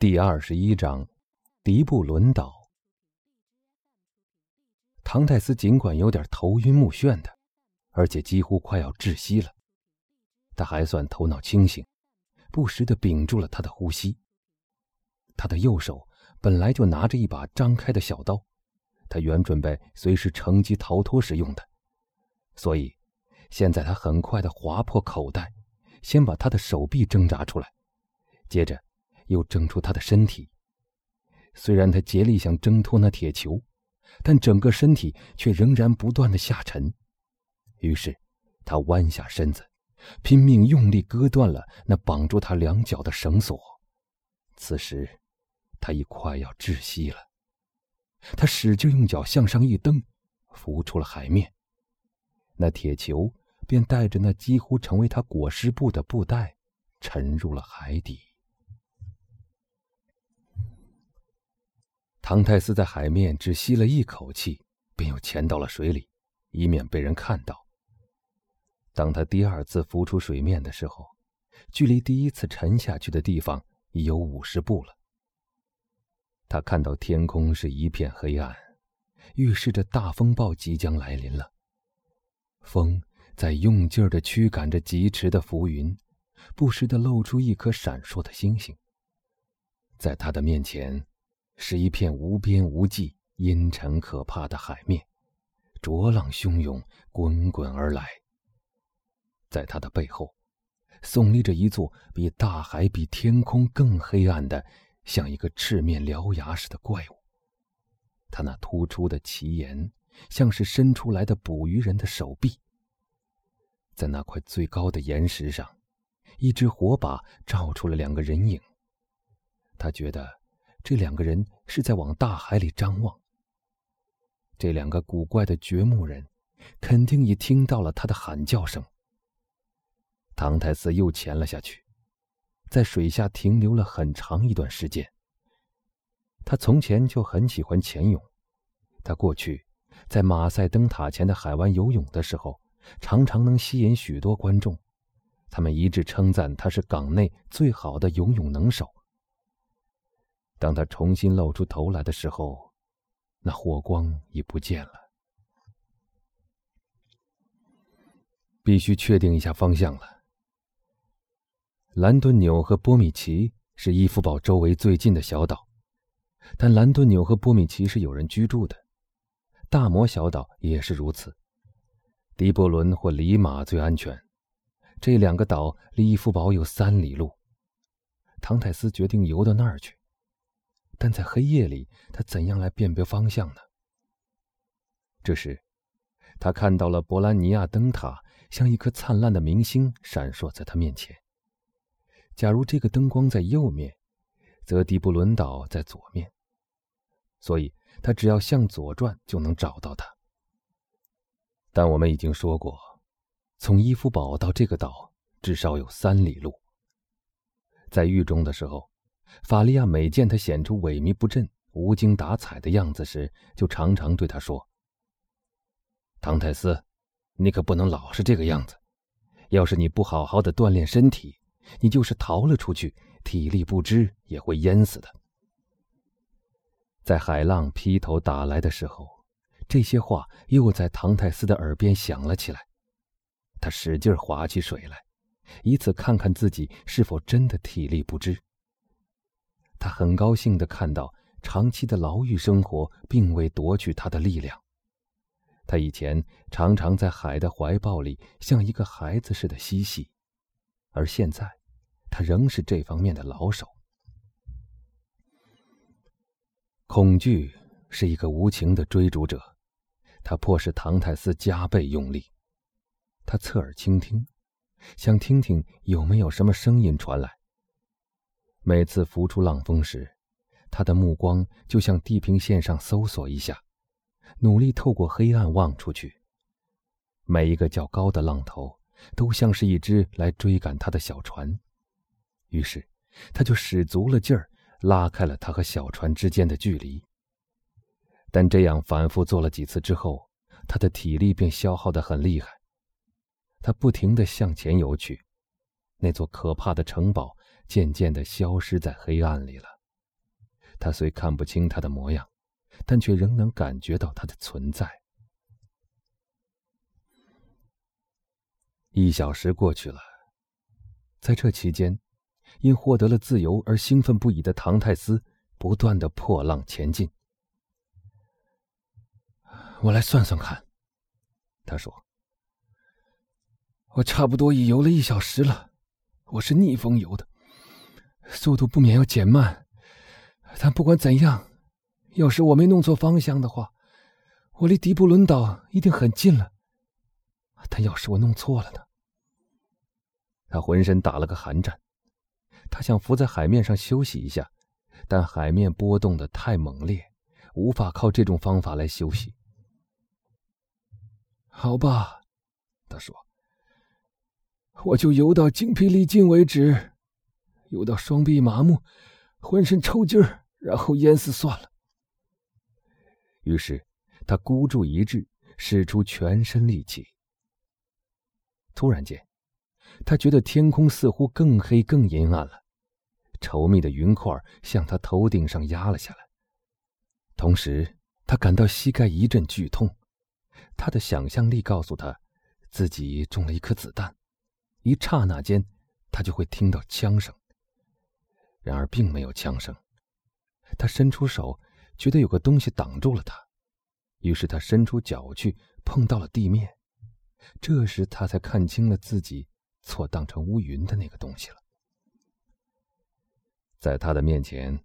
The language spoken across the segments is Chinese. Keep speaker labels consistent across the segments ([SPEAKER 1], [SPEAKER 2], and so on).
[SPEAKER 1] 第二十一章，迪布伦岛。唐泰斯尽管有点头晕目眩的，而且几乎快要窒息了，他还算头脑清醒，不时的屏住了他的呼吸。他的右手本来就拿着一把张开的小刀，他原准备随时乘机逃脱时用的，所以现在他很快的划破口袋，先把他的手臂挣扎出来，接着。又挣出他的身体。虽然他竭力想挣脱那铁球，但整个身体却仍然不断的下沉。于是，他弯下身子，拼命用力割断了那绑住他两脚的绳索。此时，他已快要窒息了。他使劲用脚向上一蹬，浮出了海面。那铁球便带着那几乎成为他裹尸布的布袋，沉入了海底。唐泰斯在海面只吸了一口气，便又潜到了水里，以免被人看到。当他第二次浮出水面的时候，距离第一次沉下去的地方已有五十步了。他看到天空是一片黑暗，预示着大风暴即将来临了。风在用劲儿地驱赶着疾驰的浮云，不时地露出一颗闪烁的星星。在他的面前。是一片无边无际、阴沉可怕的海面，浊浪汹涌，滚滚而来。在他的背后，耸立着一座比大海、比天空更黑暗的，像一个赤面獠牙似的怪物。他那突出的奇岩，像是伸出来的捕鱼人的手臂。在那块最高的岩石上，一只火把照出了两个人影。他觉得。这两个人是在往大海里张望。这两个古怪的掘墓人，肯定已听到了他的喊叫声。唐太斯又潜了下去，在水下停留了很长一段时间。他从前就很喜欢潜泳，他过去在马赛灯塔前的海湾游泳的时候，常常能吸引许多观众，他们一致称赞他是港内最好的游泳能手。当他重新露出头来的时候，那火光已不见了。必须确定一下方向了。兰顿纽和波米奇是伊夫堡周围最近的小岛，但兰顿纽和波米奇是有人居住的。大魔小岛也是如此。迪波伦或里马最安全。这两个岛离伊夫堡有三里路。唐泰斯决定游到那儿去。但在黑夜里，他怎样来辨别方向呢？这时，他看到了博兰尼亚灯塔，像一颗灿烂的明星闪烁在他面前。假如这个灯光在右面，则迪布伦岛在左面，所以他只要向左转就能找到它。但我们已经说过，从伊夫堡到这个岛至少有三里路。在狱中的时候。法利亚每见他显出萎靡不振、无精打采的样子时，就常常对他说：“唐泰斯，你可不能老是这个样子。要是你不好好的锻炼身体，你就是逃了出去，体力不支也会淹死的。”在海浪劈头打来的时候，这些话又在唐泰斯的耳边响了起来。他使劲划起水来，以此看看自己是否真的体力不支。他很高兴地看到，长期的牢狱生活并未夺去他的力量。他以前常常在海的怀抱里像一个孩子似的嬉戏，而现在，他仍是这方面的老手。恐惧是一个无情的追逐者，他迫使唐泰斯加倍用力。他侧耳倾听，想听听有没有什么声音传来。每次浮出浪峰时，他的目光就像地平线上搜索一下，努力透过黑暗望出去。每一个较高的浪头都像是一只来追赶他的小船，于是他就使足了劲儿，拉开了他和小船之间的距离。但这样反复做了几次之后，他的体力便消耗得很厉害。他不停地向前游去，那座可怕的城堡。渐渐地消失在黑暗里了。他虽看不清他的模样，但却仍能感觉到他的存在。一小时过去了，在这期间，因获得了自由而兴奋不已的唐泰斯不断的破浪前进。我来算算看，他说：“我差不多已游了一小时了，我是逆风游的，速度不免要减慢。但不管怎样，要是我没弄错方向的话，我离迪布伦岛一定很近了。但要是我弄错了呢？”他浑身打了个寒战，他想浮在海面上休息一下，但海面波动的太猛烈，无法靠这种方法来休息。好吧，他说：“我就游到精疲力尽为止，游到双臂麻木、浑身抽筋儿，然后淹死算了。”于是他孤注一掷，使出全身力气。突然间，他觉得天空似乎更黑、更阴暗了，稠密的云块向他头顶上压了下来，同时他感到膝盖一阵剧痛。他的想象力告诉他，自己中了一颗子弹，一刹那间，他就会听到枪声。然而并没有枪声。他伸出手，觉得有个东西挡住了他，于是他伸出脚去，碰到了地面。这时他才看清了自己错当成乌云的那个东西了。在他的面前，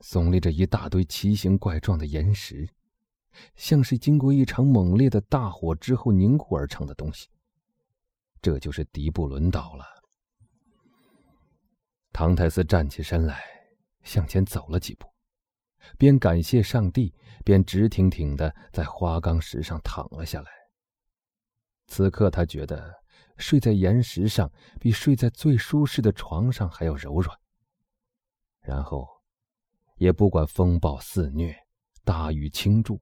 [SPEAKER 1] 耸立着一大堆奇形怪状的岩石。像是经过一场猛烈的大火之后凝固而成的东西。这就是迪布伦岛了。唐泰斯站起身来，向前走了几步，边感谢上帝，边直挺挺的在花岗石上躺了下来。此刻他觉得睡在岩石上比睡在最舒适的床上还要柔软。然后，也不管风暴肆虐，大雨倾注。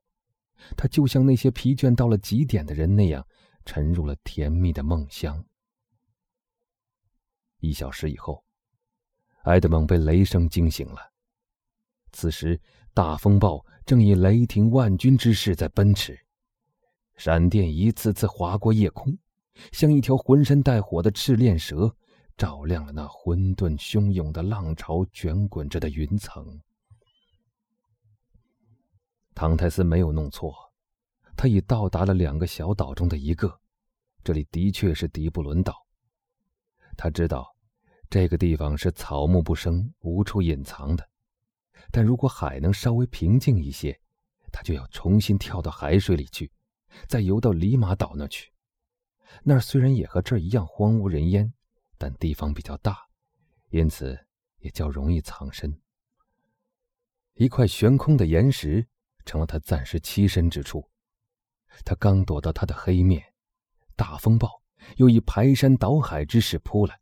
[SPEAKER 1] 他就像那些疲倦到了极点的人那样，沉入了甜蜜的梦乡。一小时以后，埃德蒙被雷声惊醒了。此时，大风暴正以雷霆万钧之势在奔驰，闪电一次次划过夜空，像一条浑身带火的赤练蛇，照亮了那混沌汹涌的浪潮卷滚着的云层。唐泰斯没有弄错，他已到达了两个小岛中的一个，这里的确是迪布伦岛。他知道，这个地方是草木不生、无处隐藏的。但如果海能稍微平静一些，他就要重新跳到海水里去，再游到里马岛那去。那儿虽然也和这儿一样荒无人烟，但地方比较大，因此也较容易藏身。一块悬空的岩石。成了他暂时栖身之处。他刚躲到他的黑面，大风暴又以排山倒海之势扑来。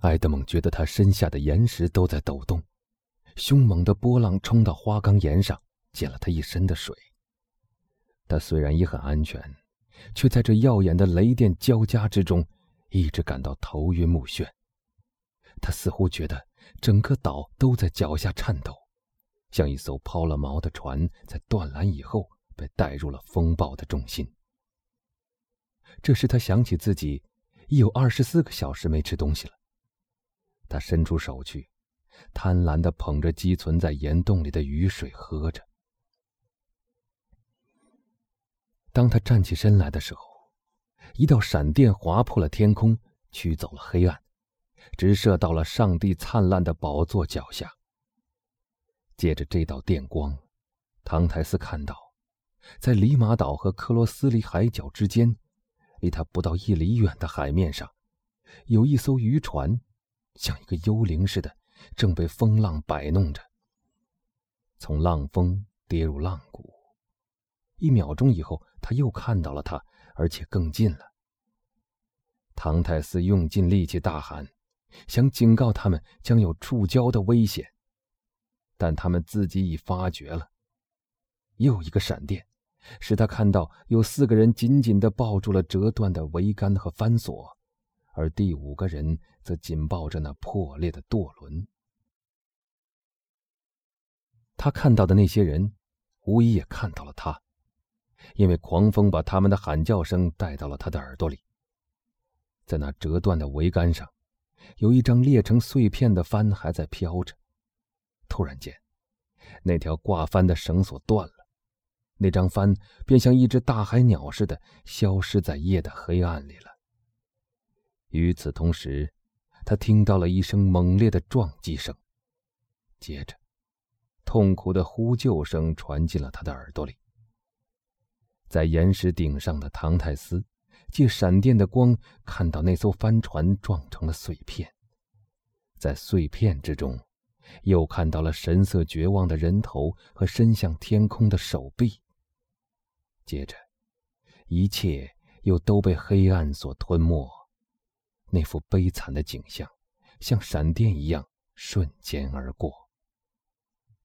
[SPEAKER 1] 埃德蒙觉得他身下的岩石都在抖动，凶猛的波浪冲到花岗岩上，溅了他一身的水。他虽然也很安全，却在这耀眼的雷电交加之中，一直感到头晕目眩。他似乎觉得整个岛都在脚下颤抖。像一艘抛了锚的船，在断缆以后被带入了风暴的中心。这时，他想起自己已有二十四个小时没吃东西了。他伸出手去，贪婪地捧着积存在岩洞里的雨水喝着。当他站起身来的时候，一道闪电划破了天空，驱走了黑暗，直射到了上帝灿烂的宝座脚下。借着这道电光，唐泰斯看到，在里马岛和克罗斯里海角之间，离他不到一里远的海面上，有一艘渔船，像一个幽灵似的，正被风浪摆弄着。从浪峰跌入浪谷，一秒钟以后，他又看到了他，而且更近了。唐泰斯用尽力气大喊，想警告他们将有触礁的危险。但他们自己已发觉了。又一个闪电，使他看到有四个人紧紧地抱住了折断的桅杆和帆索，而第五个人则紧抱着那破裂的舵轮。他看到的那些人，无疑也看到了他，因为狂风把他们的喊叫声带到了他的耳朵里。在那折断的桅杆上，有一张裂成碎片的帆还在飘着。突然间，那条挂帆的绳索断了，那张帆便像一只大海鸟似的消失在夜的黑暗里了。与此同时，他听到了一声猛烈的撞击声，接着。痛苦的呼救声传进了他的耳朵里。在岩石顶上的唐泰斯，借闪电的光看到那艘帆船撞成了碎片，在碎片之中，又看到了神色绝望的人头和伸向天空的手臂。接着，一切又都被黑暗所吞没，那幅悲惨的景象，像闪电一样瞬间而过。